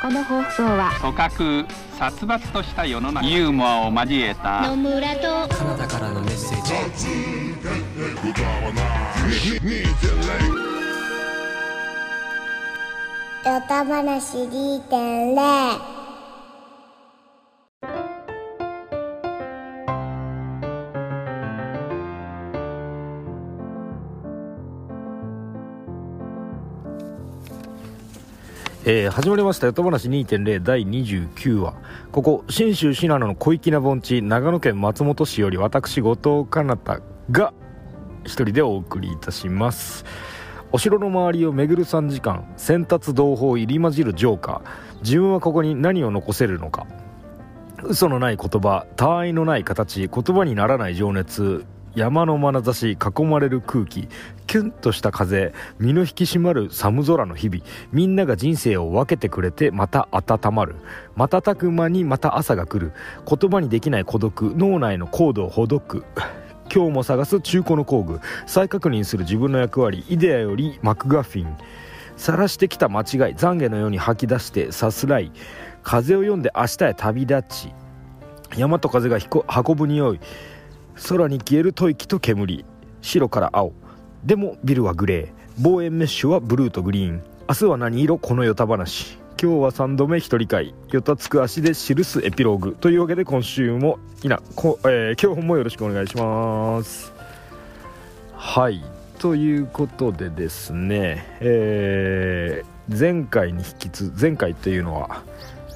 この放送は組閣殺伐とした世の中。ユーモアを交えた。野村とカナダからのメッセージ。ヨタ話2.0えー始まりました「よと話2.0」第29話。ここ信州信濃の小粋な盆地長野県松本市より私後藤かなたが一人でお送りいたします。お城の周りを巡る3時間先達同胞入り混じるジョーカー。自分はここに何を残せるのか。嘘のない言葉他愛のない形言葉にならない情熱。山の眼差し囲まれる空気。キュンとした風身の引き締まる寒空の日々。みんなが人生を分けてくれてまた温まる。瞬く間にまた朝が来る。言葉にできない孤独脳内のコードをほどく。今日も探す中古の工具。再確認する自分の役割。イデアよりマクガフィン。晒してきた間違い。懺悔のように吐き出してさすらい。風を読んで明日へ旅立ち。山と風が運ぶ匂い。空に消える吐息と煙。白から青。でもビルはグレー。望遠メッシュはブルーとグリーン。明日は何色？このヨタ話。今日は3度目一人会。ヨタつく足で記すエピローグというわけで今週もいな。こ、えー今日もよろしくお願いします。はい。ということでですね、えー前回に引きつ前回というのは、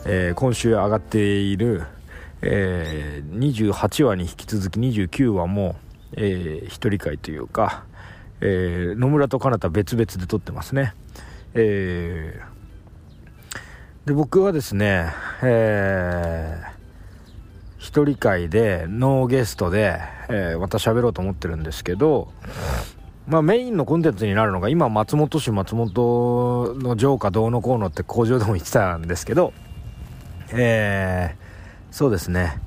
えー今週上がっている、えー28話に引き続き29話も、えー一人会というか、えー野村と彼方別々で撮ってますね。えーで僕はですねえー一人会でノーゲストで、えーまた喋ろうと思ってるんですけどまあメインのコンテンツになるのが今松本市松本の城下どうのこうのって工場でも言ってたんですけどえーそうですね、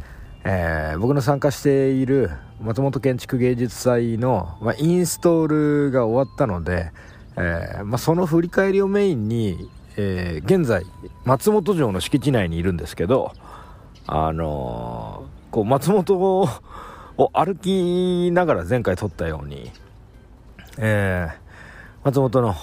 えー僕の参加している松本建築芸術祭の、まあ、インストールが終わったので、えーまあ、その振り返りをメインに、えー現在松本城の敷地内にいるんですけどあのこう松本を歩きながら前回撮ったように、え松本の、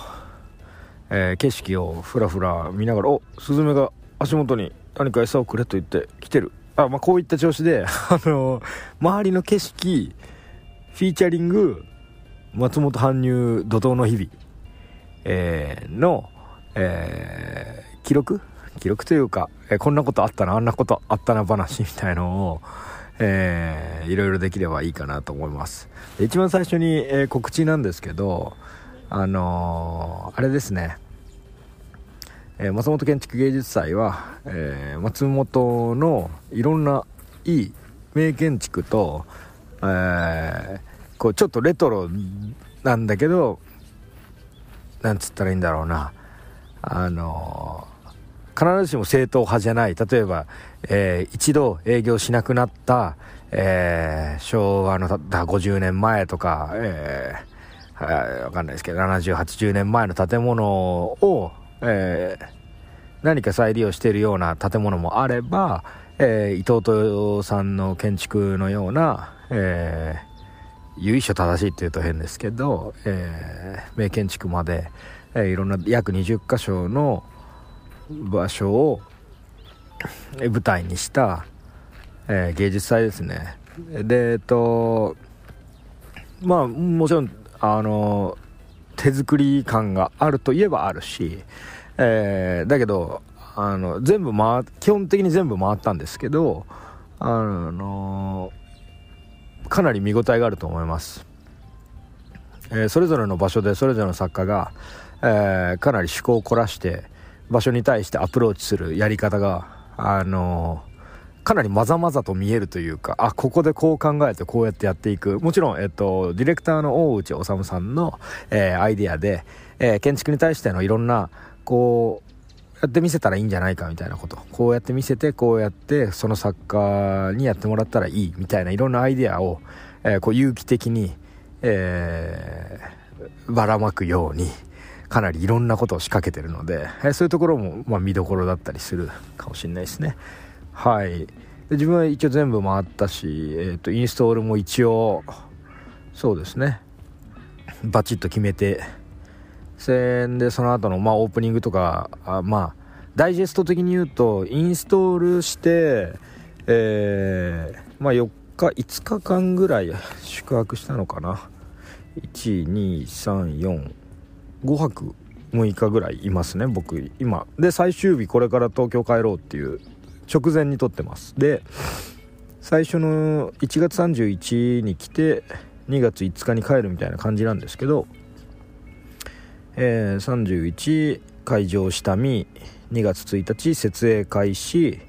え景色をふらふら見ながらおスズメが足元に何か餌をくれと言って来てる。あ、まあ、こういった調子で、あの周りの景色フィーチャリング松本搬入怒涛の日々、えーの、えー記録？記録というか、えこんなことあったなあんなことあったな話みたいのを、えーいろいろできればいいかなと思います。一番最初に、え告知なんですけどあのあれですね。えー松本建築芸術祭は、えー松本のいろんないい名建築と、えーこうちょっとレトロなんだけどなんつったらいいんだろうな。あの必ずしも正統派じゃない。例えば、えー一度営業しなくなった、えー昭和のたった50年前とか、えーはいわかんないですけど7080年前の建物を、えー何か再利用しているような建物もあれば、えー伊藤豊さんの建築のような、えー由緒正しいって言うと変ですけど、えー名建築まで、えーいろんな約20箇所の場所を舞台にした、えー芸術祭ですね。でえっとまあもちろんあの手作り感があるといえばあるし、えーだけどあの全部回基本的に全部回ったんですけどあのかなり見応えがあると思います、えーそれぞれの場所でそれぞれの作家が、えーかなり趣向を凝らして場所に対してアプローチするやり方があのかなりまざまざと見えるというかあここでこう考えてこうやってやっていく。もちろん、えっと、ディレクターの大内治さんの、えアイディアで、え建築に対してのいろんなこうやって見せたらいいんじゃないかみたいなこと。こうやって見せてこうやってその作家にやってもらったらいいみたいないろんなアイデアを、えーこう有機的に、えーばらまくようにかなりいろんなことを仕掛けてるので、えそういうところも、まあ、見どころだったりするかもしれないですね。はい。で自分は一応全部回ったし、えーと、インストールも一応そうですね。バチッと決めて戦でその後のまあオープニングとかあまあダイジェスト的に言うとインストールしてえー、まあ4日5日間ぐらい宿泊したのかな。12345泊6日ぐらいいますね僕今。で最終日これから東京帰ろうっていう直前に撮ってます。で最初の1月31に来て2月5日に帰るみたいな感じなんですけど、えー、31会場下見2月1日設営開始、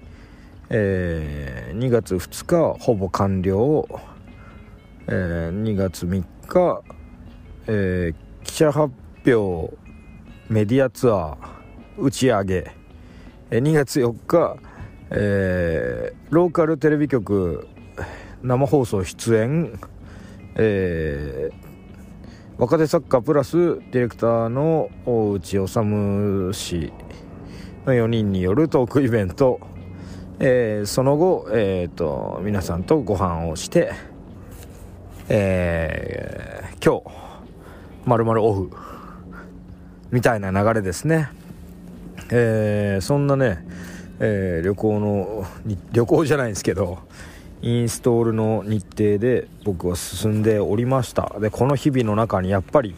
えー、2月2日ほぼ完了、えー、2月3日、えー、記者発表メディアツアー打ち上げ、えー、2月4日、えー、ローカルテレビ局生放送出演、えー、若手作家プラスディレクターの大内治氏の4人によるトークイベント、えー、その後、えーと、皆さんとご飯をして、えー、今日まるまるオフみたいな流れですね、えー、そんなね、えー、旅行の旅行じゃないんですけどインストールの日程で僕は進んでおりました。でこの日々の中にやっぱり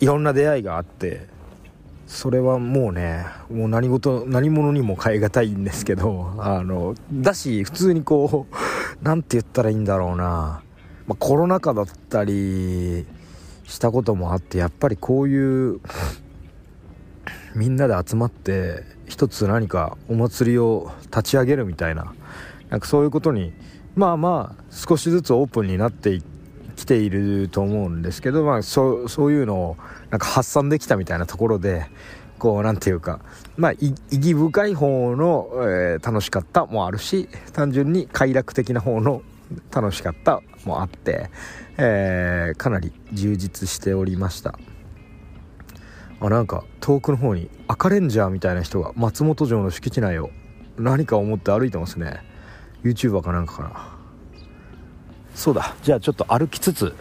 いろんな出会いがあってそれはもうねもう何事何者にも代え難いんですけどあのだし普通にこう何て言ったらいいんだろうな、まあ、コロナ禍だったりしたこともあってやっぱりこういうみんなで集まって一つ何かお祭りを立ち上げるみたいななんかそういうことにまあまあ少しずつオープンになってきていると思うんですけど、まあ、そうそういうのをなんか発散できたみたいなところでこうなんていうかまあ意義深い方の、えー、楽しかったもあるし単純に快楽的な方の楽しかったもあって、えー、かなり充実しておりました。あなんか遠くの方に赤レンジャーみたいな人が松本城の敷地内を何か思って歩いてますね。YouTuber かなんかかなそうだ。じゃあちょっと歩きつつ、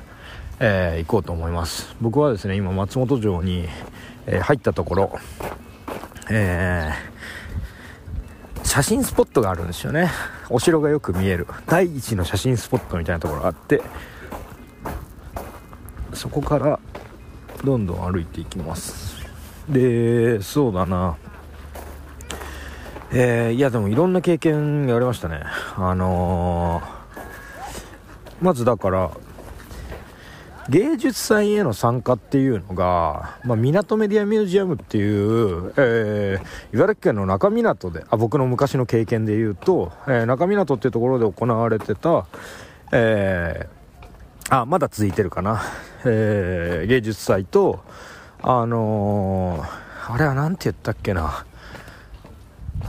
えー、行こうと思います。僕はですね今松本城に、えー、入ったところえー、写真スポットがあるんですよね。お城がよく見える。第一の写真スポットみたいなところがあってそこからどんどん歩いていきます。でそうだな。えー、いやでもいろんな経験がありましたね。あのー、まずだから芸術祭への参加っていうのが、まあ、港メディアミュージアムっていう、えー、茨城県の中港であ僕の昔の経験で言うと、えー、中港っていうところで行われてた、えー、あまだ続いてるかな、えー、芸術祭とあの、あれは何て言ったっけな。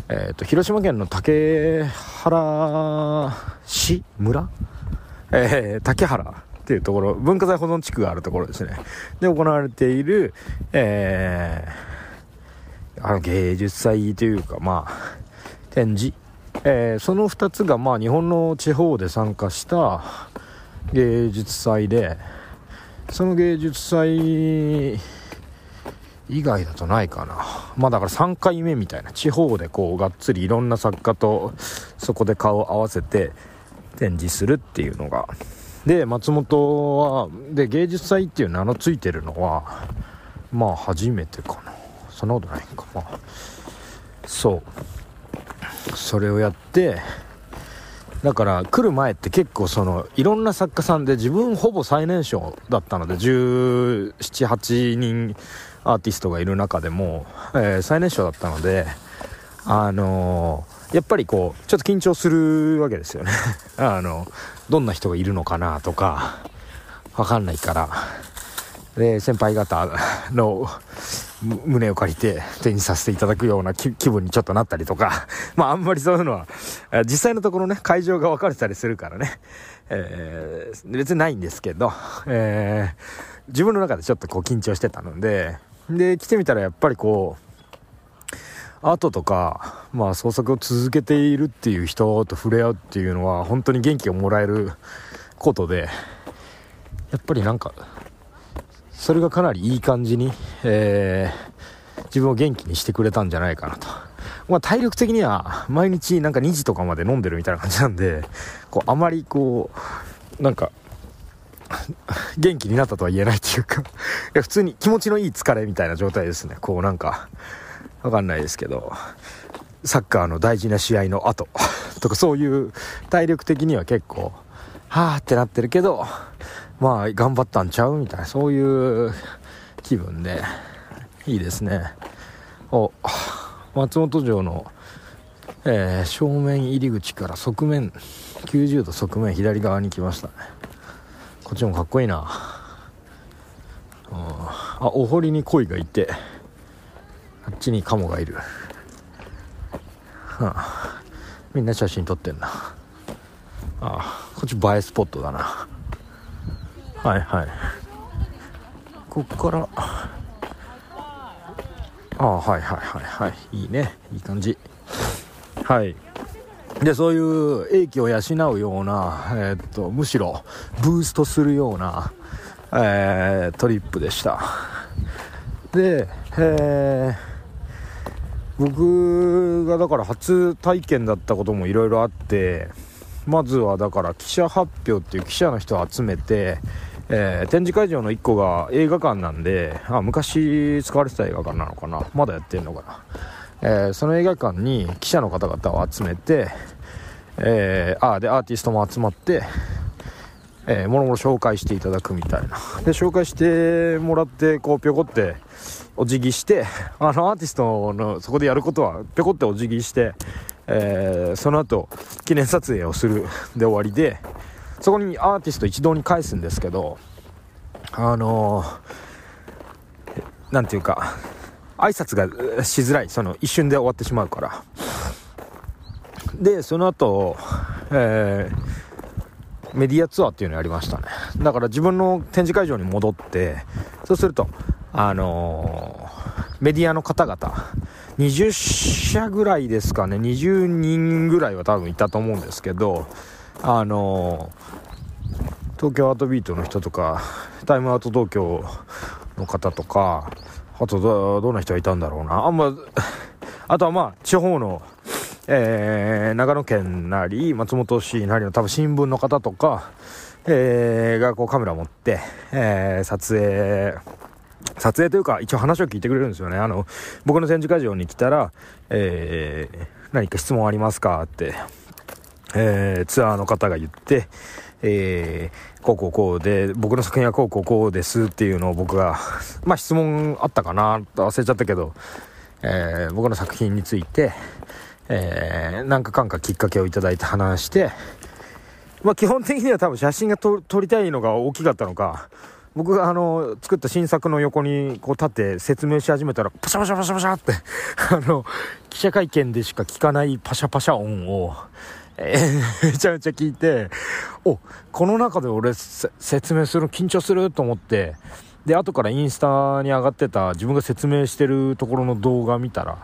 えーと、広島県の竹原市村、えー、竹原っていうところ。文化財保存地区があるところですね。で行われている、えー、あの芸術祭というかまあ展示、えー、その2つがまあ日本の地方で参加した芸術祭でその芸術祭以外だとないかな。まあだから3回目みたいな。地方でこうがっつりいろんな作家とそこで顔を合わせて展示するっていうのが。で松本はで芸術祭っていう名の付いてるのはまあ初めてかな。そんなことないか。まあそう。それをやってだから来る前って結構そのいろんな作家さんで自分ほぼ最年少だったので1718人アーティストがいる中でも、えー、最年少だったのであのー、やっぱりこうちょっと緊張するわけですよね。あのどんな人がいるのかなとかわかんないから。で先輩方の胸を借りて手にさせていただくような気分にちょっとなったりとか、まああんまりそういうのは、実際のところね、会場が分かれたりするからね、えー、別にないんですけど、えー、自分の中でちょっとこう緊張してたので、で来てみたらやっぱりこうアートとか、まあ、創作を続けているっていう人と触れ合うっていうのは本当に元気をもらえることでやっぱりなんかそれがかなりいい感じに、えー、自分を元気にしてくれたんじゃないかなと。まあ、体力的には毎日なんか2時とかまで飲んでるみたいな感じなんで、こう、あまりこう、なんか、元気になったとは言えないっていうか いや、普通に気持ちのいい疲れみたいな状態ですね。こうなんか、わかんないですけど、サッカーの大事な試合の後 とかそういう体力的には結構、はーってなってるけど、まあ頑張ったんちゃうみたいな、そういう気分で、いいですね。お、松本城の、えー、正面入り口から側面、90度側面左側に来ましたね。こっちもかっこいいな。あ、お堀に鯉がいて、あっちにカモがいる。はあ、みんな写真撮ってんな。ああ、こっち映えスポットだな。はいはいこっからああはいはいはいはいいいねいい感じはいでそういう英気を養うような、えー、っとむしろブーストするような、えー、トリップでした。で、えー、僕がだから初体験だったこともいろいろあってまずはだから記者発表っていう記者の人を集めてえー、展示会場の1個が映画館なんであ昔使われてた映画館なのかな。まだやってんのかな、えー、その映画館に記者の方々を集めて、えー、あでアーティストも集まってえー、もろもろ紹介していただくみたいな。で紹介してもらってこうぴょこってお辞儀してあのアーティストのそこでやることはぴょこってお辞儀して、えー、その後記念撮影をする。で終わりでそこにアーティスト一堂に返すんですけど、あのー、ていうか、挨拶がしづらい。その一瞬で終わってしまうから。で、その後、えー、メディアツアーっていうのやりましたね。だから自分の展示会場に戻って、そうすると、あのー、メディアの方々、20社ぐらいですかね、20人ぐらいは多分いたと思うんですけど、あの東京アートビートの人とかタイムアウト東京の方とかあとどどんな人がいたんだろうな。あんま あとはまあ地方のえー、長野県なり松本市なりの多分新聞の方とか、えー、がこうカメラ持って、えー、撮影撮影というか一応話を聞いてくれるんですよね。あの僕の展示会場に来たら、えー、何か質問ありますかってえー、ツアーの方が言って、えー、こうこうこうで、僕の作品はこうこうこうですっていうのを僕が、まあ質問あったかなと忘れちゃったけど、えー、僕の作品について、えー、なんかかんかきっかけをいただいて話して、まあ基本的には多分写真が撮りたいのが大きかったのか、僕があの、作った新作の横にこう立って説明し始めたら、パシャパシャパシャパシャって、あの、記者会見でしか聞かないパシャパシャ音を、え、めちゃめちゃ聞いて、お、この中で俺説明するの緊張すると思って、で、後からインスタに上がってた自分が説明してるところの動画見たら、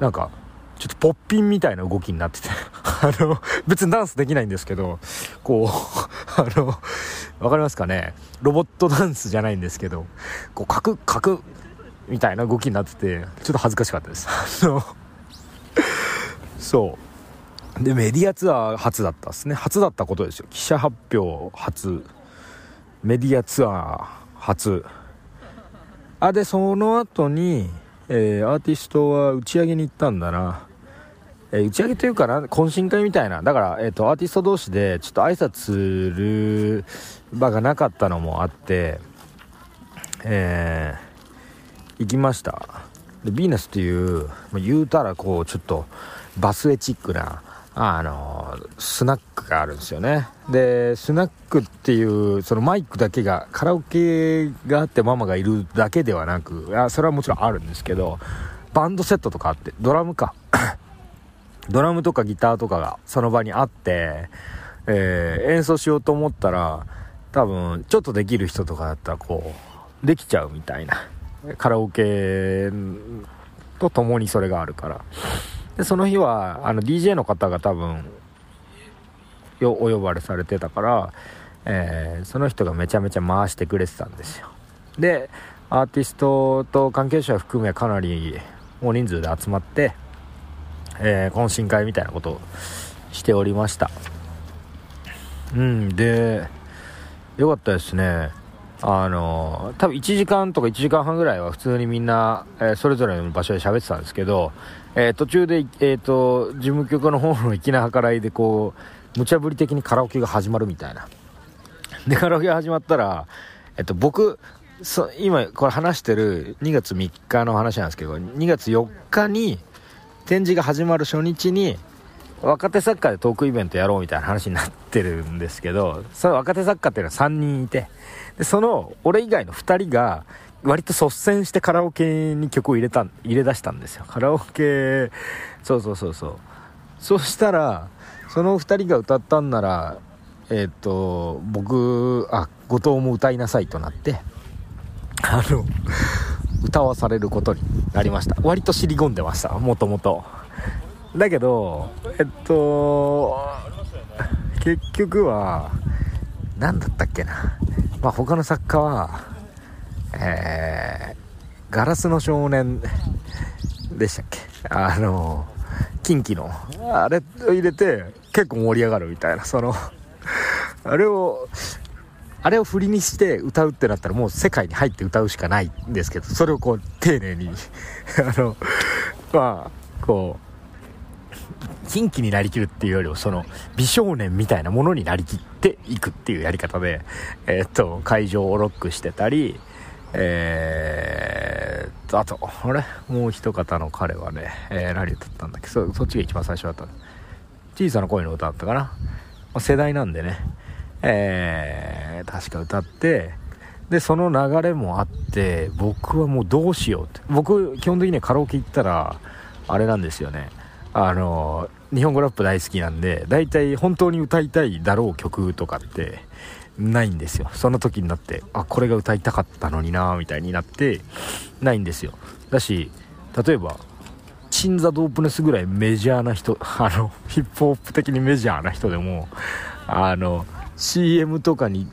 なんか、ちょっとポッピンみたいな動きになってて あの、別にダンスできないんですけど、こう、あの、わかりますかね？ロボットダンスじゃないんですけど、こう、カクカクみたいな動きになってて、ちょっと恥ずかしかったです。あの、そう。で、メディアツアー初だったですね。初だったことですよ。記者発表初。メディアツアー初。あ、で、その後に、えー、アーティストは打ち上げに行ったんだな。えー、打ち上げというかな、懇親会みたいな。だから、えっ、ー、と、アーティスト同士で、ちょっと挨拶する場がなかったのもあって、えー、行きました。で、ヴィーナスっていう、言うたらこう、ちょっと、バスエチックな、あのスナックがあるんですよね。でスナックっていうそのマイクだけがカラオケがあってママがいるだけではなくあそれはもちろんあるんですけどバンドセットとかあってドラムか。ドラムとかギターとかがその場にあって、えー、演奏しようと思ったら多分ちょっとできる人とかだったらこうできちゃうみたいな。カラオケと共にそれがあるから。でその日はあの DJ の方が多分よお呼ばれされてたから、えーその人がめちゃめちゃ回してくれてたんですよ。でアーティストと関係者含めかなり大人数で集まって、えー懇親会みたいなことをしておりました。うんでよかったですね。あの多分1時間とか1時間半ぐらいは普通にみんな、えーそれぞれの場所で喋ってたんですけど、えー途中で、えー、と事務局の方の粋な計らいでこう無茶ぶり的にカラオケが始まるみたいな。でカラオケが始まったら、えっと、僕そ今これ話してる2月3日の話なんですけど2月4日に展示が始まる初日に若手作家でトークイベントやろうみたいな話になってるんですけどその若手作家っていうのは3人いてでその俺以外の2人が割と率先してカラオケに曲を入れた入れ出したんですよ。カラオケそうそうそうそう。そしたらその2人が歌ったんならえっ、と僕あ後藤も歌いなさいとなってあの歌わされることになりました。割と尻込んでましたもともと。だけどえっと結局は何だったっけな。まあ他の作家はえー、ガラスの少年でしたっけ？あの近畿の。あれを入れて結構盛り上がるみたいな。そのあれをあれを振りにして歌うってなったらもう世界に入って歌うしかないんですけどそれをこう丁寧に。あのまあこう近畿になりきるっていうよりもその美少年みたいなものになりきっていくっていうやり方で、えーっと会場をロックしてたりえーっとあとあれ？もう一方の彼はね、えー何歌ったんだっけ？そそっちが一番最初だった。小さな声の歌だったかな、まあ世代なんでね。えー確か歌ってでその流れもあって僕はもうどうしようって。僕基本的にカラオケ行ったらあれなんですよね。あの日本語ラップ大好きなんで大体本当に歌いたいだろう曲とかってないんですよ。その時になってあこれが歌いたかったのになみたいになってないんですよ。だし例えばチンザ・ドープネスぐらいメジャーな人 あのヒップホップ的にメジャーな人でもあの CM とかに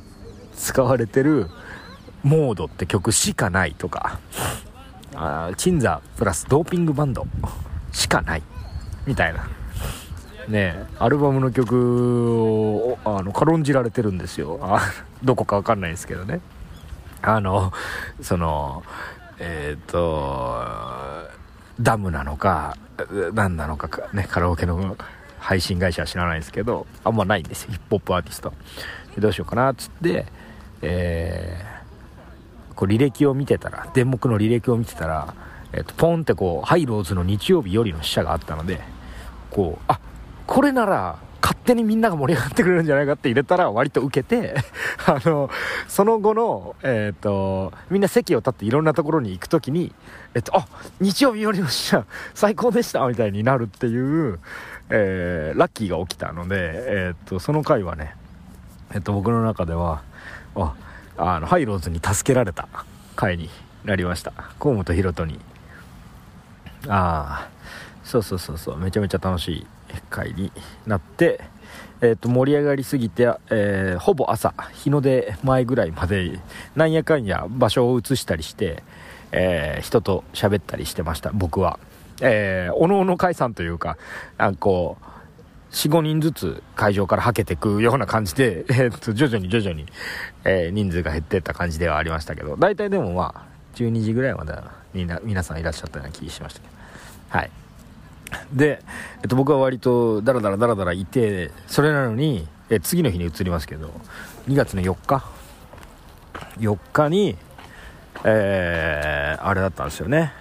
使われてるモードって曲しかないとかあチンザプラスドーピングバンドしかないみたいな。ねアルバムの曲をあの軽んじられてるんですよ。あどこかわかんないですけどね。あのそのえっ、とダムなのか何なのかかねカラオケの配信会社は知らないですけどあんまないんですよヒップホップアーティスト。でどうしようかなっつってえーこう履歴を見てたら電目の履歴を見てたら、えっとポンってこうハイローズの日曜日よりの死者があったのでこうあこれなら勝手にみんなが盛り上がってくれるんじゃないかって入れたら割と受けて あのその後の、えっとみんな席を立っていろんなところに行く時に、えっとあ日曜日よりの死者最高でしたみたいになるっていう、えーラッキーが起きたので、えっとその回はね、えっと僕の中ではああのハイローズに助けられた回になりました。河本大翔に。ああそうそうそうそうめちゃめちゃ楽しい回になって、えー、と盛り上がりすぎて、えーほぼ朝日の出前ぐらいまでなんやかんや場所を移したりして、えー人と喋ったりしてました僕は。えー、おのおの解散というかなんかこう45人ずつ会場からはけてくような感じで、えーと徐々に徐々に、えー人数が減ってった感じではありましたけど大体でもまあ12時ぐらいまではみんな皆さんいらっしゃったような気がしましたけど。はい。で、えっと、僕は割とダラダラダラダラいてそれなのに、え次の日に移りますけど2月の4日。4日にえーあれだったんですよね。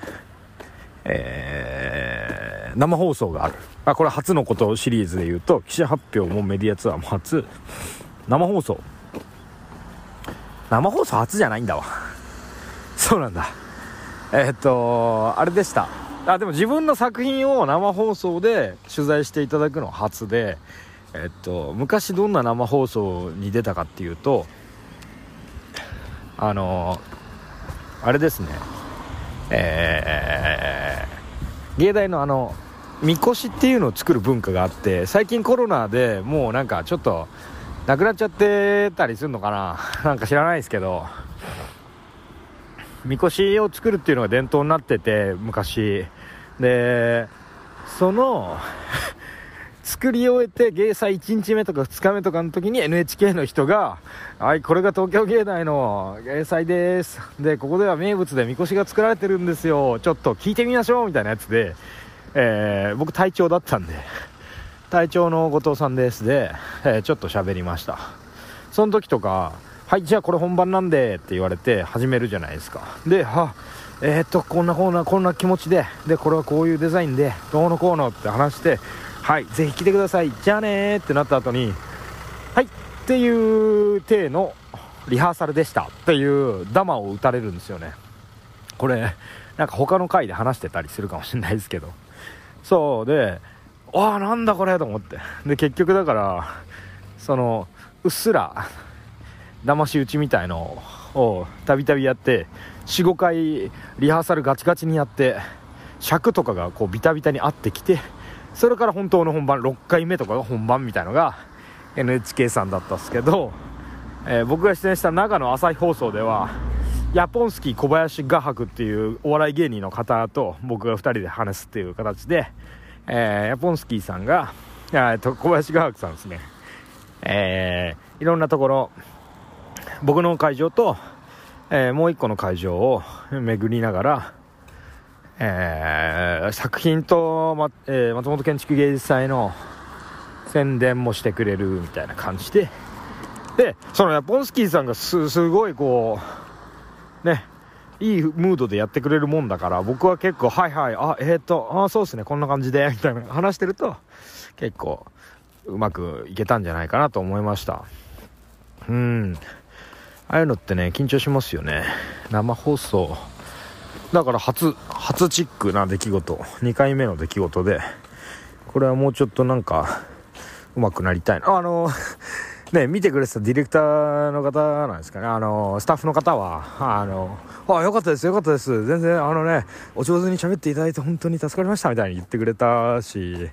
えー生放送がある。あこれ初のことシリーズで言うと記者発表もメディアツアーも初。生放送。生放送初じゃないんだわ。そうなんだ。えーっとあれでした。あでも自分の作品を生放送で取材していただくのは初でえっと昔どんな生放送に出たかっていうとあのあれですね。えー、芸大のあのみこしっていうのを作る文化があって最近コロナでもうなんかちょっとなくなっちゃってたりするのかな。なんか知らないですけど。みこしを作るっていうのが伝統になってて昔。でその作り終えて芸祭1日目とか2日目とかの時に NHK の人が「はいこれが東京芸大の芸祭です。でここでは名物でみこしが作られてるんですよ。ちょっと聞いてみましょう」みたいなやつで、えー、僕隊長だったんで隊長の後藤さんです。で、えー、ちょっと喋りました。その時とか「はいじゃあこれ本番なんで」って言われて始めるじゃないですか。ではえー、っとこんなこんなこんな気持ちででこれはこういうデザインでどうのこうのって話してはいぜひ来てください。じゃあねーってなった後にはいっていう体のリハーサルでした。っていうダマを打たれるんですよね。これなんか他の回で話してたりするかもしれないですけど。そうでああなんだこれと思って。で結局だからそのうっすら騙し討ちみたいのをたびたびやって45回リハーサルガチガチにやって尺とかがこうビタビタに合ってきてそれから本当の本番6回目とかが本番みたいのが NHK さんだったんですけど、えー、僕が出演した長野朝日放送ではヤポンスキー小林画伯っていうお笑い芸人の方と僕が2人で話すっていう形で、えー、ヤポンスキーさんが、えっと小林画伯さんですね、えー、いろんなところ僕の会場と、えー、もう一個の会場を 巡りながらえー、作品と、まえー、松本建築芸術祭の宣伝もしてくれるみたいな感じで、で、そのヤポンスキーさんがす、すごいこう、ね、いいムードでやってくれるもんだから、僕は結構、はいはい、あ、えー、っと、あ、そうですね、こんな感じで、みたいな話してると、結構、うまくいけたんじゃないかなと思いました。うん。ああいうのってね、緊張しますよね。生放送。だから初、初チックな出来事、2回目の出来事で、これはもうちょっとなんか、上手くなりたいな。あの、ね、見てくれてたディレクターの方なんですかね、あの、スタッフの方は、あの、あ、よかったです、よかったです。全然、あのね、お上手に喋っていただいて本当に助かりましたみたいに言ってくれたし、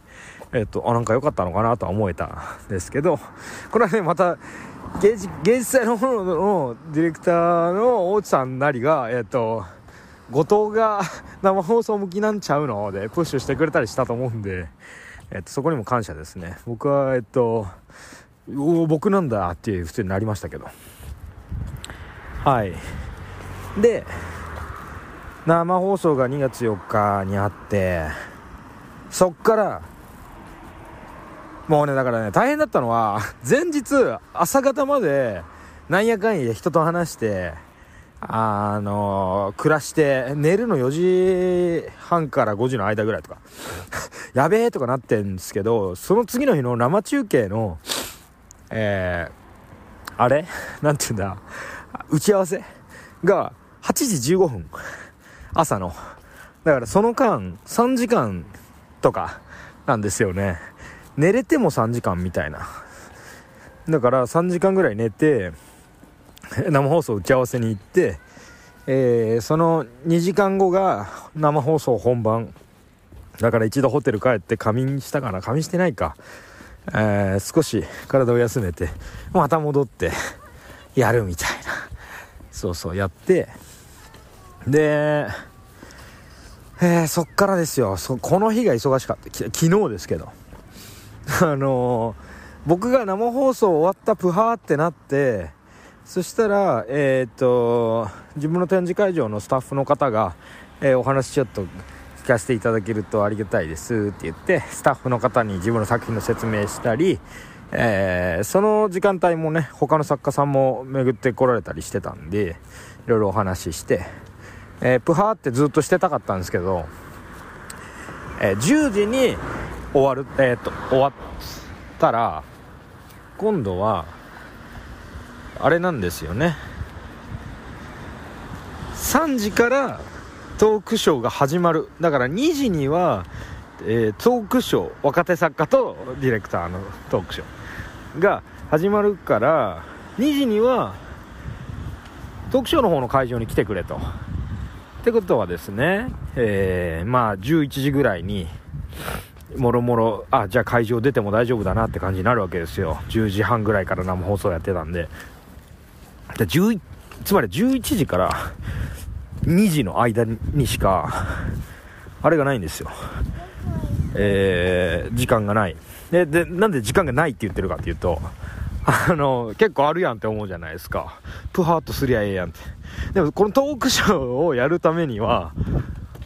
えっと、あ、なんか良かったのかなとは思えたんですけど、これはね、また、芸術芸術祭の方のディレクターの大地さんなりが、えっと、後藤が生放送向きなんちゃうの？でプッシュしてくれたりしたと思うんで、えっと、そこにも感謝ですね。僕はえっとお僕なんだっていう普通になりましたけど。はい。で生放送が2月4日にあってそっからもうねだからね大変だったのは 前日朝方までなんやかんや人と話してあの暮らして、寝るの4時半から5時の間ぐらいとか やべえとかなってんですけど、その次の日の生中継の、えー、あれ？なんて言うんだ、打ち合わせ？が8時15分。朝の。だからその間、3時間とかなんですよね。寝れても3時間みたいな。だから3時間ぐらい寝て、生放送打ち合わせに行って、えー、その2時間後が生放送本番。だから一度ホテル帰って仮眠したかな？仮眠してないか、えー、少し体を休めてまた戻ってやるみたいな。そうそうやって。で、えー、そっからですよ。そこの日が忙しかった。昨日ですけど。あの、僕が生放送終わったプハーってなってそしたら、えー、っと、自分の展示会場のスタッフの方が、えー、お話ちょっと聞かせていただけるとありがたいですって言って、スタッフの方に自分の作品の説明したり、えー、その時間帯もね、他の作家さんも巡ってこられたりしてたんで、いろいろお話しして、えー、プハーってずっとしてたかったんですけど、え、10時に終わる、えっと、終わったら、今度は、あれなんですよね。3時からトークショーが始まる。だから2時には、えー、トークショー若手作家とディレクターのトークショー。が始まるから2時にはトークショーの方の会場に来てくれと。っってことはですね、えー、まあ11時ぐらいにもろもろあじゃあ会場出ても大丈夫だなって感じになるわけですよ。10時半ぐらいから生放送やってたんで。で11つまり11時から2時の間にしかあれがないんですよ。えー、時間がない。ででなんで時間がないって言ってるかっていうとあの結構あるやんって思うじゃないですか。プハーとすりゃええやんって。でもこのトークショーをやるためには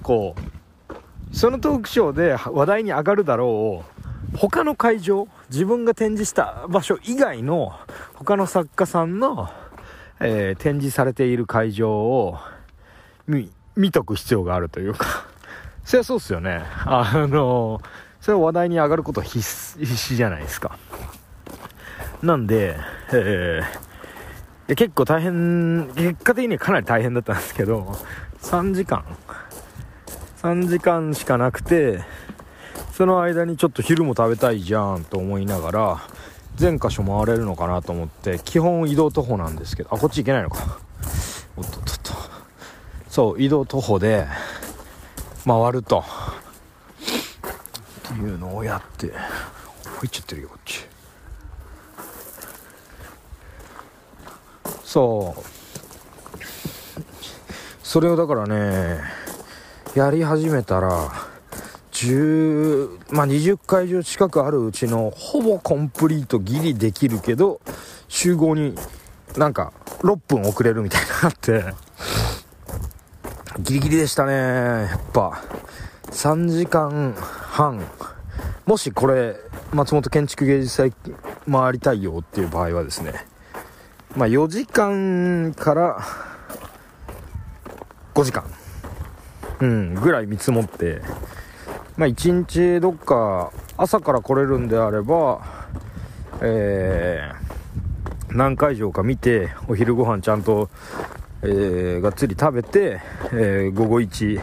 こうそのトークショーで話題に上がるだろう他の会場自分が展示した場所以外の他の作家さんの、えー、展示されている会場を見見とく必要があるというか。そりゃそうっすよね。あのそれは話題に上がること必須じゃないですか。なんで、えー、結構大変、結果的にはかなり大変だったんですけど、3時間、3時間しかなくて、その間にちょっと昼も食べたいじゃんと思いながら、全箇所回れるのかなと思って、基本移動徒歩なんですけど、あ、こっち行けないのか。おっとっとっと。そう、移動徒歩で回ると。っていうのをやって、入っちゃってるよ、こっち。そうそれをだからねやり始めたら10まあ20会場近くあるうちのほぼコンプリートギリできるけど集合になんか6分遅れるみたいになって。ギリギリでしたねやっぱ。3時間半。もしこれ松本建築芸術祭回りたいよっていう場合はですね。まあ、4時間から5時間、うん、ぐらい見積もって、まあ、1日どっか朝から来れるんであれば、えー、何会場か見てお昼ご飯ちゃんと、えー、がっつり食べて、えー、午後1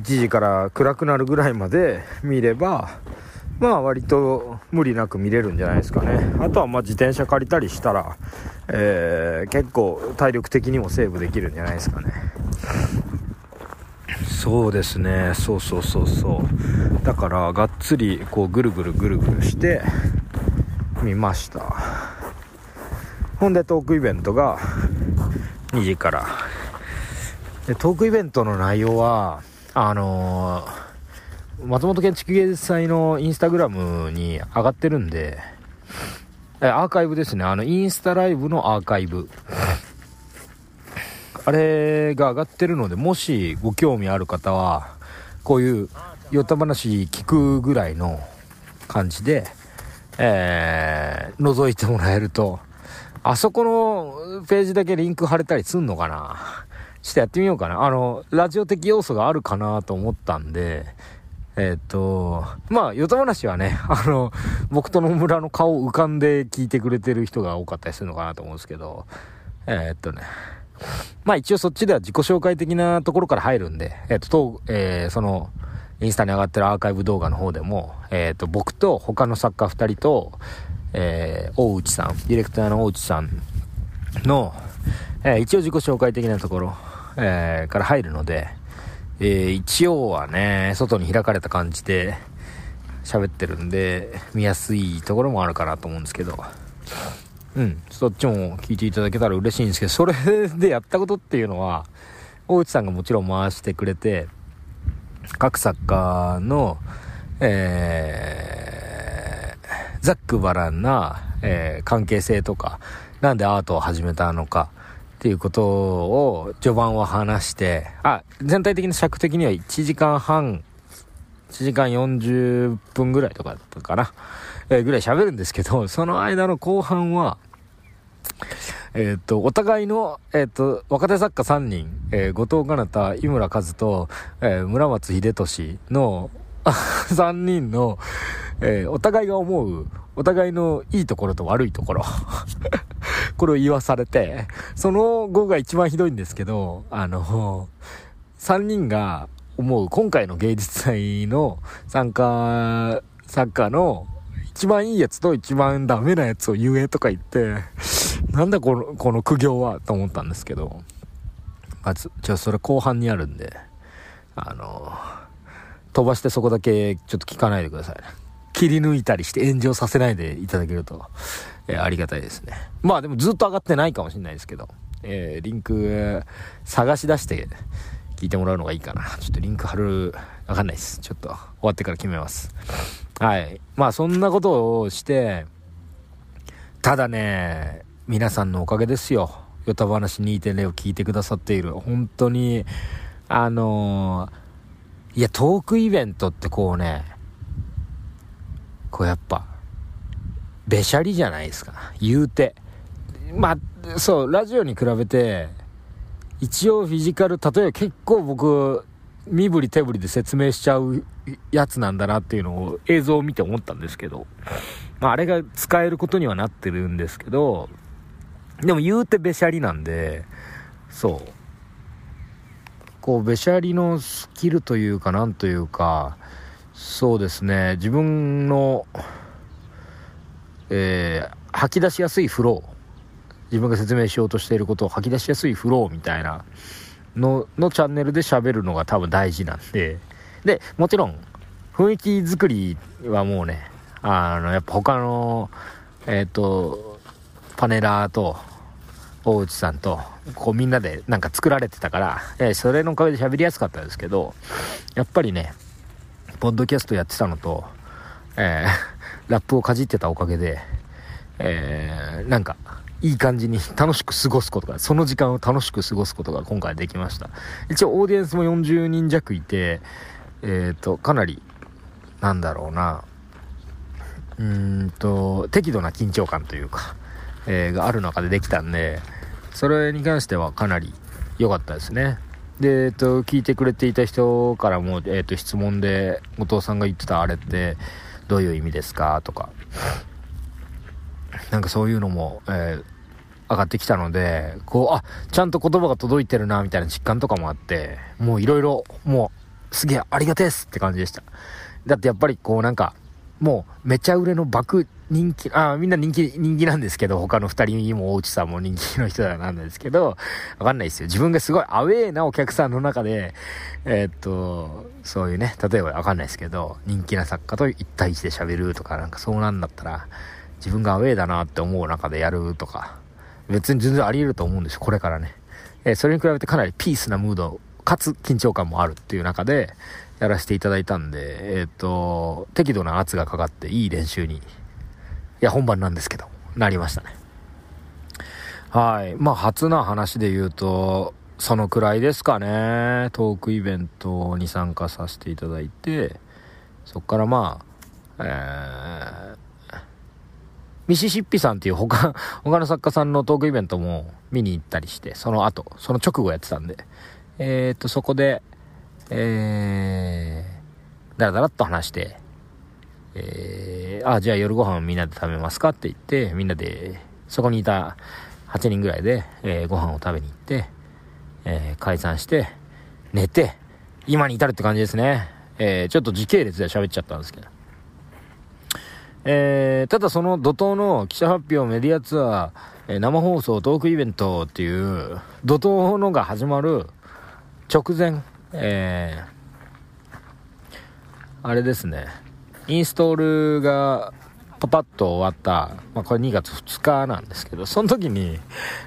1時から暗くなるぐらいまで見ればまあ割と無理なく見れるんじゃないですかね。あとはまあ自転車借りたりしたらえー、結構体力的にもセーブできるんじゃないですかね。そうですねそうそうそうそうだからがっつりこうぐるぐるぐるぐるして見ましたほんでトークイベントが2時からでトークイベントの内容はあのー、松本建築芸術祭のインスタグラムに上がってるんでアーカイブですね。あの、インスタライブのアーカイブ。あれが上がってるので、もしご興味ある方は、こういう、ヨタ話聞くぐらいの感じで、えー、覗いてもらえると、あそこのページだけリンク貼れたりすんのかな？ちょっとやってみようかな。あの、ラジオ的要素があるかなと思ったんで、えっ、と、まあ、ヨタ話はね、あの、僕と野村の顔浮かんで聞いてくれてる人が多かったりするのかなと思うんですけど、えっ、とね、まあ一応そっちでは自己紹介的なところから入るんで、えっ、と、えー、その、インスタに上がってるアーカイブ動画の方でも、えっ、と、僕と他の作家2人と、えー、大内さん、ディレクターの大内さんの、えー、一応自己紹介的なところ、えー、から入るので、えー、一応はね、外に開かれた感じで喋ってるんで、見やすいところもあるかなと思うんですけど、うん、そっちも聞いていただけたら嬉しいんですけど、それでやったことっていうのは、大内さんがもちろん回してくれて、各作家の、えー、ざっくばらんな、えー、関係性とか、なんでアートを始めたのか、っていうことを序盤は話して、あ、全体的な尺的には1時間半、1時間40分ぐらいとかだったかな、えー、ぐらい喋るんですけど、その間の後半は、えっ、と、お互いの、えっ、と、若手作家3人、えー、後藤かなた、井村和と、えー、村松秀俊の3人の、えー、お互いが思う、お互いのいいところと悪いところ。これを言わされて、その後が一番ひどいんですけど、あの、3人が思う今回の芸術祭の参加作家の一番いいやつと一番ダメなやつを言えとか言って、なんだこの、この苦行はと思ったんですけど、まず、ちょ、それ後半にあるんで、あの、飛ばしてそこだけちょっと聞かないでくださいね。切り抜いたりして炎上させないでいただけると、えーありがたいですね。まあでもずっと上がってないかもしれないですけど、えーリンク、探し出して聞いてもらうのがいいかな。ちょっとリンク貼る、わかんないです。ちょっと終わってから決めます。はい。まあそんなことをして、ただね、皆さんのおかげですよ。ヨタ話2.0を聞いてくださっている。本当に、あのーいや、トークイベントってこうね、こうやっぱ、べしゃりじゃないですか。言うて。まあ、そう、ラジオに比べて、一応フィジカル、例えば結構僕、身振り手振りで説明しちゃうやつなんだなっていうのを映像を見て思ったんですけど、まあ、あれが使えることにはなってるんですけど、でも言うてべしゃりなんで、そう。こう、べしゃりのスキルというか、なんというか、そうですね、自分の、えー吐き出しやすいフロー。自分が説明しようとしていることを吐き出しやすいフローみたいなののチャンネルで喋るのが多分大事なんで、で、もちろん、雰囲気作りはもうね、あの、やっぱ他の、えっ、と、パネラーと、大内さんと、こうみんなでなんか作られてたから、えーそれのおかげで喋りやすかったですけど、やっぱりね、ポッドキャストやってたのと、えー ラップをかじってたおかげで、えーなんか、いい感じに楽しく過ごすことが、その時間を楽しく過ごすことが今回できました。一応オーディエンスも40人弱いて、えっ、と、かなり、なんだろうな、うーんと、適度な緊張感というか、えーがある中でできたんで、それに関してはかなり良かったですね。で、えっ、と、聞いてくれていた人からも、えっ、と、質問で、後藤さんが言ってたあれって、どういう意味ですかとか、なんかそういうのも、えー上がってきたので、こう、あ、ちゃんと言葉が届いてるな、みたいな実感とかもあって、もういろいろ、もう、すげえ、ありがてえっすって感じでした。だってやっぱりこうなんか、もう、めちゃ売れの爆人気、あ、みんな人気、人気なんですけど、他の二人も大内さんも人気の人なんですけど、わかんないですよ。自分がすごいアウェーなお客さんの中で、えーっと、そういうね、例えばわかんないですけど、人気な作家と一対一で喋るとか、なんかそうなんだったら、自分がアウェーだなって思う中でやるとか、別に全然あり得ると思うんですよ、これからね。えーそれに比べてかなりピースなムード、かつ緊張感もあるっていう中で、やらせていただいたんで、えーっと、適度な圧がかかっていい練習に、いや、本番なんですけど、なりましたね。はい。まあ、初な話で言うと、そのくらいですかね。トークイベントに参加させていただいて、そっからまあ、えー、ミシシッピさんっていう他、他の作家さんのトークイベントも見に行ったりして、その後、その直後やってたんで、えー、っと、そこで、えー、だらだらっと話して、えー、あ、じゃあ夜ご飯みんなで食べますかって言って、みんなで、そこにいた8人ぐらいで、えーご飯を食べに行って、えー解散して、寝て、今に至るって感じですね。えーちょっと時系列で喋っちゃったんですけど。えーただその怒涛の記者発表メディアツアー、えー生放送トークイベントっていう怒涛のが始まる直前、えーあれですね、インストールがパパッと終わった、まあ、これ2月2日なんですけど、その時に、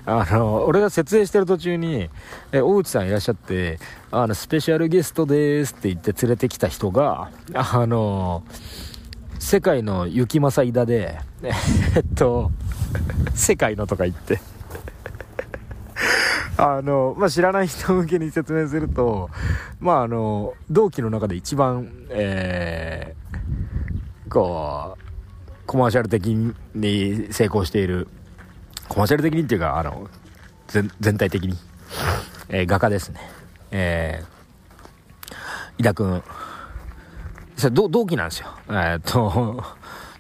あの、俺が設営してる途中に、え、大内さんいらっしゃって、あの、スペシャルゲストですって言って連れてきた人が、あの、世界の雪正井田で、えっと、世界のとか言って、あの、まあ、知らない人向けに説明すると、まあ、あの、同期の中で一番、えー、こう、コマーシャル的に成功している、コマーシャル的にっていうか、あの、全体的に、えー画家ですね。えー、井田くん。同同期なんですよ。えーっと、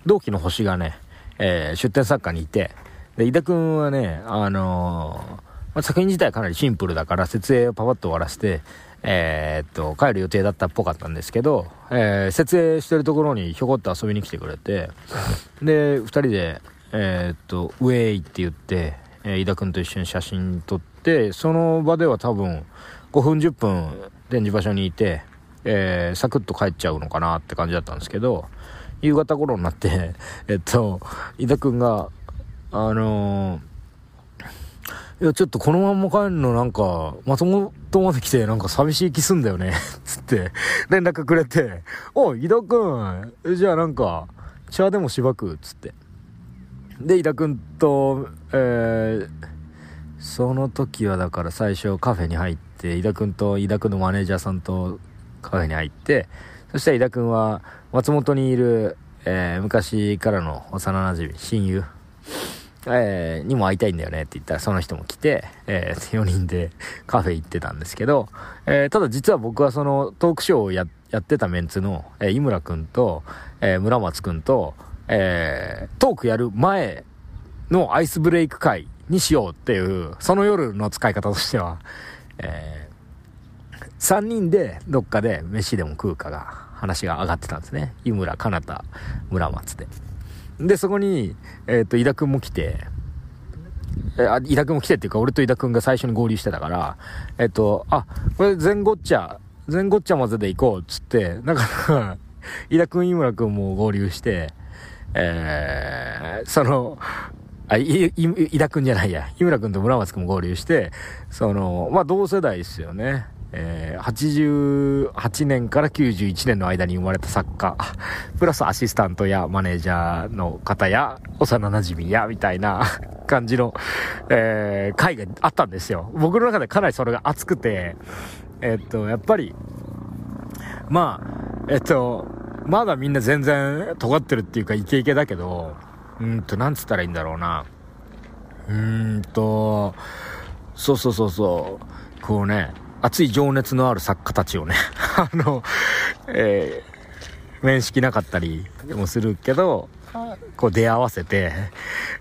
同期の星がね、えー出展作家にいて、で、井田くんはね、あのーまあ、作品自体かなりシンプルだから、設営をパパッと終わらせて、えーっと、帰る予定だったっぽかったんですけど、えー設営してるところにひょこっと遊びに来てくれて、で、二人で、えーっと、ウェイって言って、えー井田くんと一緒に写真撮っってその場では多分5分10分展示場所にいて、えー、サクッと帰っちゃうのかなって感じだったんですけど夕方頃になってえっと井田君があのーいや、ちょっとこのまんま帰るのなんか、松本まで来てなんか寂しい気すんだよね つって、連絡くれて、おい、井田くん、じゃあなんか、茶でもしばく、つって。で、井田くんと、えー、その時はだから最初カフェに入って、井田くんと井田くんのマネージャーさんとカフェに入って、そしたら井田くんは松本にいる、えー、昔からの幼馴染親友、えー、にも会いたいんだよねって言ったらその人も来て、えー、4人で カフェ行ってたんですけど、えー、ただ実は僕はそのトークショーをやってたメンツの、えー、井村くんと、えー、村松くんと、えー、トークやる前のアイスブレイク会にしようっていう、その夜の使い方としては、えー、3人でどっかで飯でも食うかが話が上がってたんですね。井村、かなた、村松で。で、そこに、えっ、ー、と、井田くんも来て、えあ、井田くんも来てっていうか、俺と井田くんが最初に合流してたから、えっ、ー、と、あ、これ全ごっちゃ、全ごっちゃ混ぜで行こう、っつって、だか 井田くん、井村くんも合流して、えー、その、あ、い、い、井田くんじゃないや、井村くんと村松くんも合流して、その、まあ、同世代ですよね。えー、88年から91年の間に生まれた作家、プラスアシスタントやマネージャーの方や、幼馴染や、みたいな 感じの、えー、会があったんですよ。僕の中でかなりそれが熱くて、えー、っと、やっぱり、まあ、えっと、まだみんな全然尖ってるっていうかイケイケだけど、うんと、なんつったらいいんだろうな。うーんと、そうそうそうそう、こうね、熱い情熱のある作家たちをね あの、えー、面識なかったりもするけど、こう出会わせて、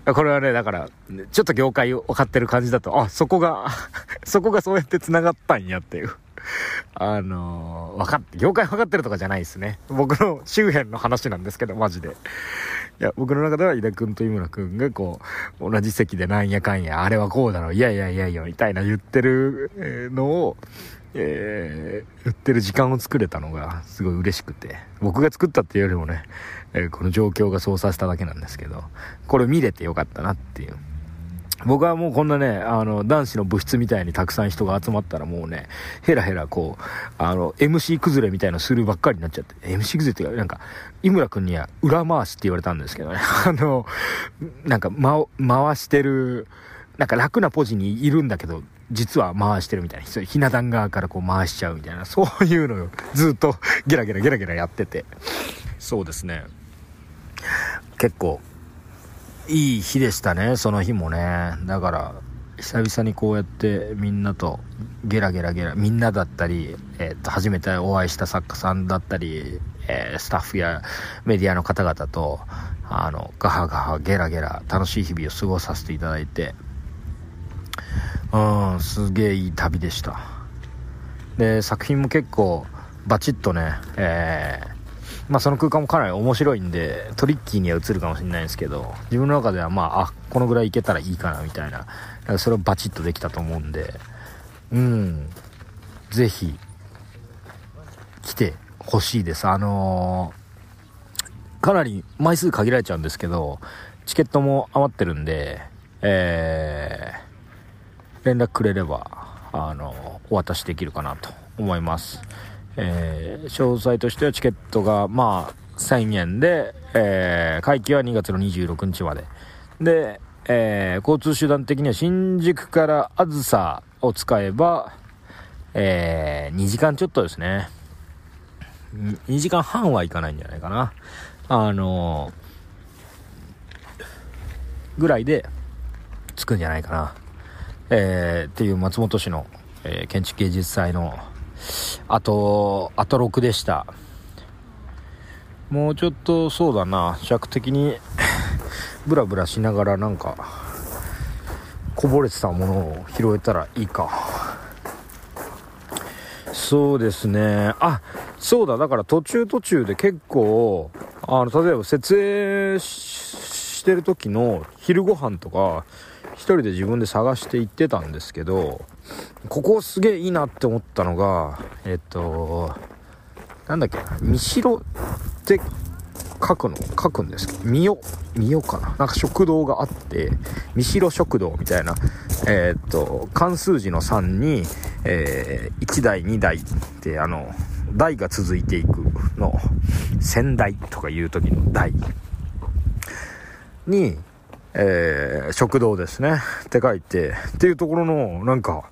これはね、だから、ちょっと業界を分かってる感じだと、あ、そこが そこがそうやって繋がったんやっていう。あのー、分かって、業界分かってるとかじゃないですね。僕の周辺の話なんですけど、マジで。いや、僕の中では井田君と井村君がこう、同じ席でなんやかんや、あれはこうだろ、いやいやいやいや、みたいな言ってるのを、えー、言ってる時間を作れたのがすごい嬉しくて、僕が作ったっていうよりもね、えー、この状況がそうさせただけなんですけど、これ見れてよかったなっていう。僕はもうこんなね、あの、男子の部室みたいにたくさん人が集まったらもうね、ヘラヘラこう、あの、MC 崩れみたいなするばっかりになっちゃって、MC 崩れっていうか、なんか、井村くんには裏回しって言われたんですけどね、あの、なんか、ま、回してる、なんか楽なポジにいるんだけど、実は回してるみたいな、ひな壇側からこう回しちゃうみたいな、そういうのをずっとゲラゲラゲラゲラやってて、そうですね。結構、いい日でしたね、その日もね。だから、久々にこうやってみんなとゲラゲラゲラ、みんなだったり、えー、っと、初めてお会いした作家さんだったり、えー、スタッフやメディアの方々と、あの、ガハガハゲラゲラ楽しい日々を過ごさせていただいて、うん、すげえいい旅でした。で、作品も結構バチッとね、えー、まあ、その空間もかなり面白いんでトリッキーには映るかもしれないんですけど自分の中ではまああこのぐらいいけたらいいかなみたいなそれをバチッとできたと思うんでうんぜひ来てほしいです。あのー、かなり枚数限られちゃうんですけどチケットも余ってるんでえー、連絡くれればあのお渡しできるかなと思います。えー、詳細としてはチケットが、まあ、1000円で、えー、会期は2月の26日まで。で、えー、交通手段的には新宿からあずさを使えば、えー、2時間ちょっとですね。2時間半はいかないんじゃないかな。あのー、ぐらいで着くんじゃないかな。えー、っていう松本市の、えー、建築芸術祭のあと、あと6でした。もうちょっとそうだな、尺的に ブラブラしながらなんか、こぼれてたものを拾えたらいいか。そうですね。あ、そうだ、だから途中途中で結構、あの、例えば設営してる時の昼ご飯とか、一人で自分で探して行ってたんですけどここすげえいいなって思ったのがえっとなんだっけな三代って書くの？書くんですけど三代三代かな。なんか食堂があって三代食堂みたいなえっと漢数字の3に、えー、1台2台ってあの台が続いていくの。先代とかいう時の台に、えー、食堂ですね。って書いて。っていうところのなんか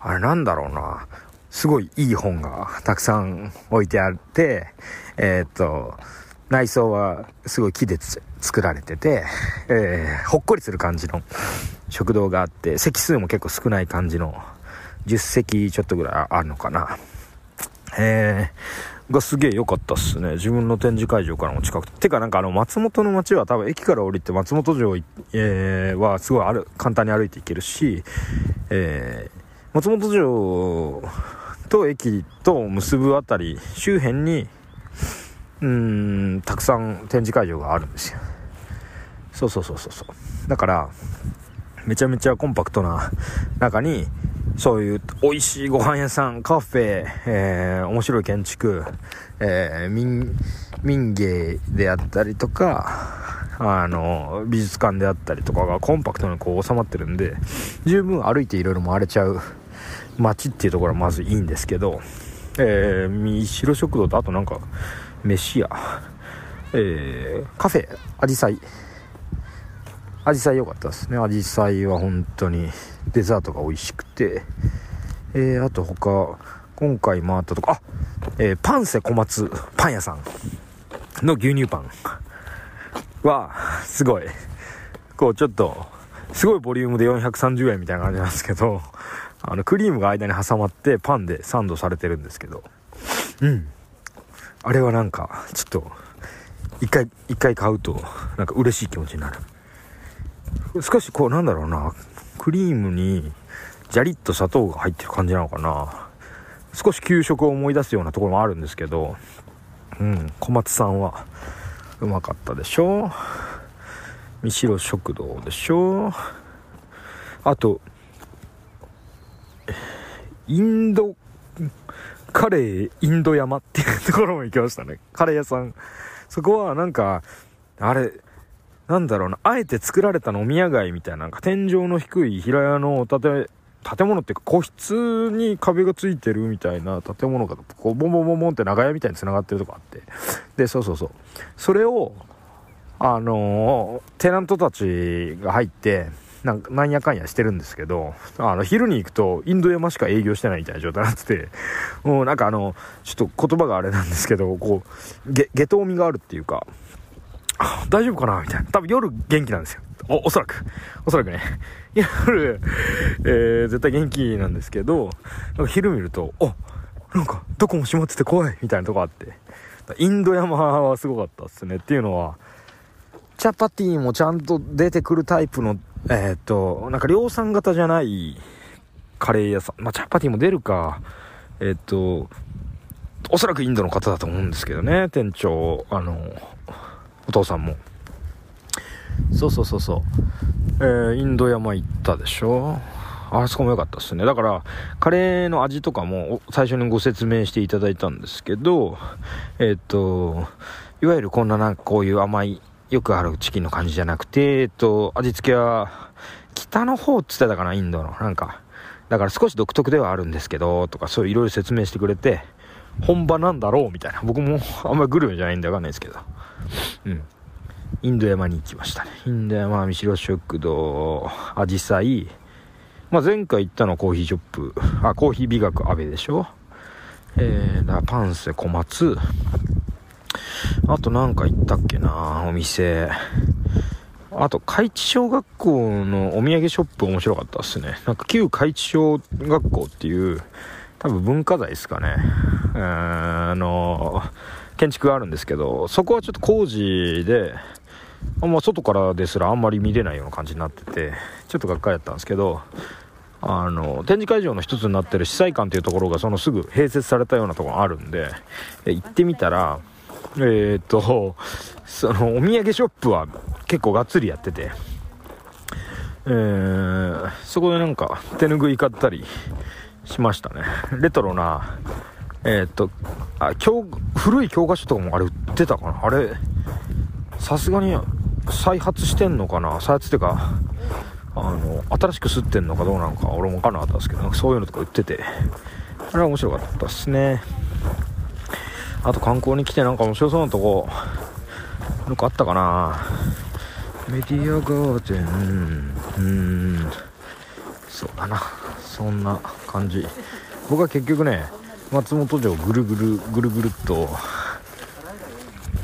あれなんだろうな。すごいいい本がたくさん置いてあってえー、っと内装はすごい木で作られてて、えー、ほっこりする感じの食堂があって席数も結構少ない感じの10席ちょっとぐらいあるのかな。えー、がすげえ良かったっすね。自分の展示会場からも近くて。てかなんかあの松本の街は多分駅から降りて松本城、えー、はすごいある、簡単に歩いていけるし、えー、松本城と駅と結ぶあたり周辺に、うーん、たくさん展示会場があるんですよ。そうそうそうそうそう。だから、めちゃめちゃコンパクトな中に、そういう美味しいご飯屋さん、カフェ、えー、面白い建築、えー、民、民芸であったりとか、あの、美術館であったりとかがコンパクトにこう収まってるんで、十分歩いていろいろ回れちゃう街っていうところはまずいいんですけど、えー、三代食堂とあとなんか、飯屋、えー、カフェ、アジサイ、アジサイ良かったですね。アジサイは本当にデザートが美味しくて、えー、あと他、今回回ったとこ、あ、えー、パンセ小松パン屋さんの牛乳パンは、すごい、こうちょっと、すごいボリュームで430円みたいな感じなんですけど、あの、クリームが間に挟まってパンでサンドされてるんですけど、うん。あれはなんか、ちょっと、一回、一回買うと、なんか嬉しい気持ちになる。少しこうなんだろうなクリームにジャリッと砂糖が入ってる感じなのかな。少し給食を思い出すようなところもあるんですけどうん小松さんはうまかったでしょ？三代食堂でしょ？あとインドカレーインド山っていうところも行きましたね。カレー屋さん。そこはなんかあれなんだろうな、あえて作られた飲み屋街みたいな、なんか天井の低い平屋の建建物っていうか個室に壁がついてるみたいな建物がこうボンボンボンボンって長屋みたいに繋がってるとこあって。でそうそうそう。それをあのー、テナントたちが入ってなんなんやかんやしてるんですけどあの昼に行くとインド山しか営業してないみたいな状態になっててもうなんかあのちょっと言葉があれなんですけどこうげ下等味があるっていうか大丈夫かな？みたいな。多分夜元気なんですよ。お、おそらく。おそらくね。夜、えー、絶対元気なんですけど、なんか昼見ると、おなんか、どこも閉まってて怖いみたいなとこあって。インド山はすごかったっすね。っていうのは、チャパティもちゃんと出てくるタイプの、えー、っと、なんか量産型じゃないカレー屋さん。まあ、チャパティも出るか。えー、っと、おそらくインドの方だと思うんですけどね、店長、あの、お父さんもそうそうそうそう、えー、インド山行ったでしょ？あそこも良かったですね。だから、カレーの味とかも最初にご説明していただいたんですけど、えっ、ー、と、いわゆるこんななんかこういう甘い、よくあるチキンの感じじゃなくて、えっ、ー、と、味付けは、北の方っつってたかな、インドの。なんか、だから少し独特ではあるんですけど、とかそういういろいろ説明してくれて、本場なんだろうみたいな。僕もあんまりグルメじゃないんでわかんないですけど。うん。インド山に行きましたね。インド山、三代食堂、アジサイ。まあ、前回行ったのはコーヒーショップ。あ、コーヒー美学安倍でしょ。えー、だパンセ小松。あとなんか行ったっけなお店。あと、海地小学校のお土産ショップ面白かったっすね。なんか旧海地小学校っていう、多分文化財ですかね。あの建築があるんですけど、そこはちょっと工事で、まあ、外からですらあんまり見れないような感じになってて、ちょっとがっかりだったんですけど、あの、展示会場の一つになってる司祭館っていうところがそのすぐ併設されたようなところがあるんで、行ってみたら、えー、っと、そのお土産ショップは結構がっつりやってて、えー、そこでなんか手ぬぐい買ったりしましたね。レトロなえー、っとあ教古い教科書とかもあれ売ってたかな？あれさすがに再発してんのかな？再発っていうかあの新しく吸ってんのかどうなのか俺も分かんなかったんですけどそういうのとか売ってて。あれは面白かったですね。あと観光に来てなんか面白そうなとこなんかあったかな？メディアガーデン。うん。そうだな。そんな感じ。僕は結局ね松本城ぐるぐるぐるぐるっと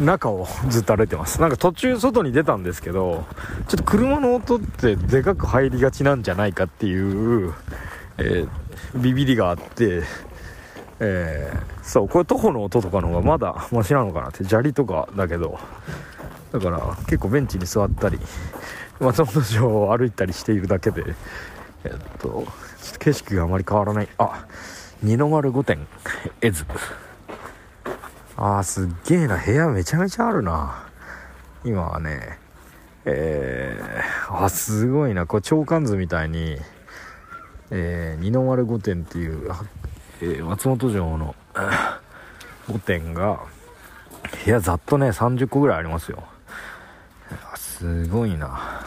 中をずっと歩いてます。なんか途中外に出たんですけどちょっと車の音ってでかく入りがちなんじゃないかっていう、えー、ビビりがあってえー、そうこれ徒歩の音とかの方がまだマシなのかなって砂利とかだけど。だから結構ベンチに座ったり松本城を歩いたりしているだけでえっとちょっと景色があまり変わらない。あ二の丸御殿絵図あーすっげえな。部屋めちゃめちゃあるな。今はね。えー、あすごいな。これ長官図みたいに、えー、二の丸御殿っていう、えー、松本城の御殿が部屋ざっとね30個ぐらいありますよ。すごいな。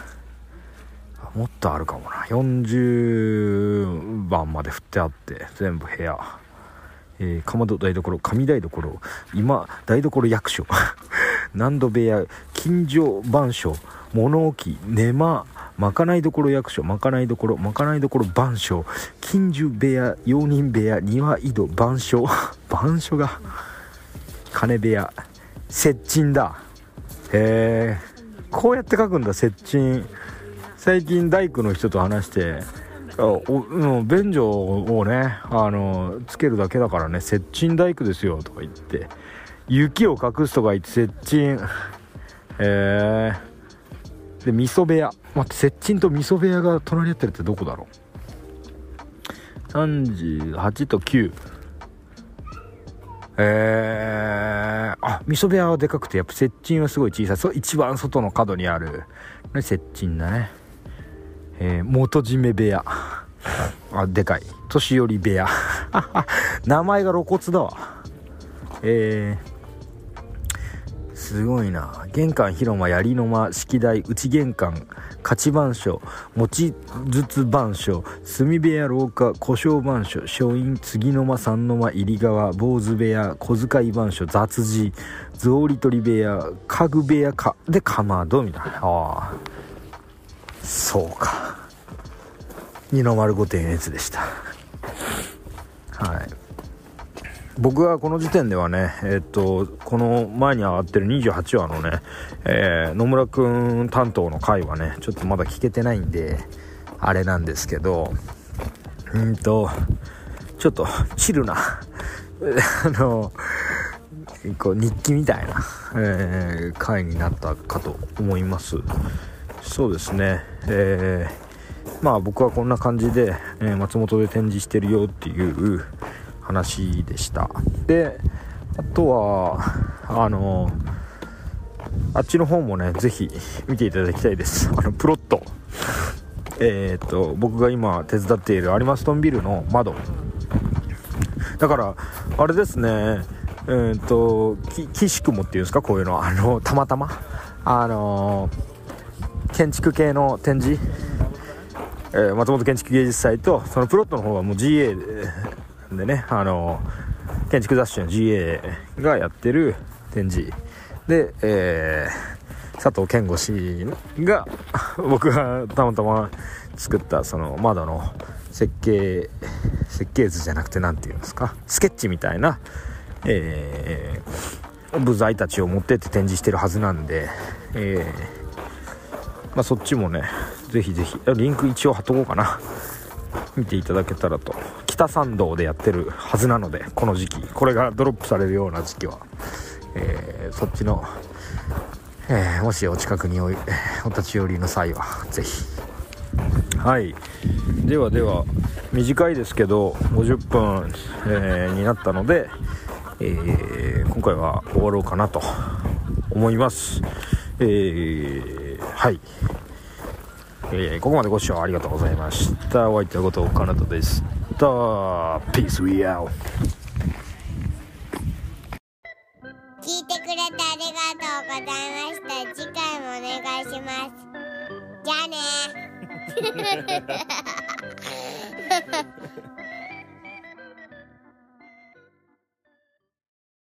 もっとあるかもな。40番まで振ってあって全部部屋。えー、かまど台所上台所。今台所役所。難度部屋近所番所。物置寝間。まかない所役所。まかない所まかない所番所。近所部屋用人部屋庭井戸番所。番所が金部屋。接近だ。へえこうやって書くんだ接近。最近大工の人と話してお便所をねあのつけるだけだからね接近大工ですよとか言って雪を隠すとか言って接近。えー、で味噌部屋。待って接近と味噌部屋が隣り合ってるってどこだろう？38と9えー、あ味噌部屋はでかくてやっぱ接近はすごい小さい。そう一番外の角にある。接近だね。えー、元締め部屋。あでかい。年寄り部屋。名前が露骨だわ。えー、すごいな。玄関広間槍の間式台内玄関勝ち番所餅筒番所炭部屋廊下故障番所書院次の間三の間入り側坊主部屋小遣い番所雑事草履取り部屋家具部屋かでかまどみたいな。ああそうか。二の丸御殿越でした。はい。僕はこの時点ではね、えっと、この前に上がってる28話のね、えー、野村くん担当の回はね、ちょっとまだ聞けてないんで、あれなんですけど、うんと、ちょっとチルな、あの、こう日記みたいな、えー、回になったかと思います。そうですね、えー、まあ僕はこんな感じで、えー、松本で展示してるよっていう話でした。であとはあのあっちの方もねぜひ見ていただきたいです。あのプロット。えー、っと僕が今手伝っている有馬ストンビルの窓。だからあれですね。えー、っと岸雲っていうんですか？こういうの。あのたまたま。あのー建築系の展示、えー、松本建築芸術祭とそのプロットの方はもう GA でねあの建築雑誌の GA がやってる展示。で、えー、佐藤健吾氏が僕がたまたま作ったその窓の設計設計図じゃなくて何て言うんですか？スケッチみたいな、えー、部材たちを持ってって展示してるはずなんで、えーまあ、そっちもねぜひぜひ。リンク一応貼っとこうかな。見ていただけたらと。北参道でやってるはずなのでこの時期。これがドロップされるような時期は、えー、そっちの、えー、もしお近くにおお立ち寄りの際はぜひ。はい。ではでは短いですけど50分、えー、になったので、え今回は終わろうかなと思います。えー、はい。えーここまでご視聴ありがとうございました。お相手は後藤かなたでした。ピースウィアオ聞いてくれてありがとうございました。次回もお願いします。じゃあね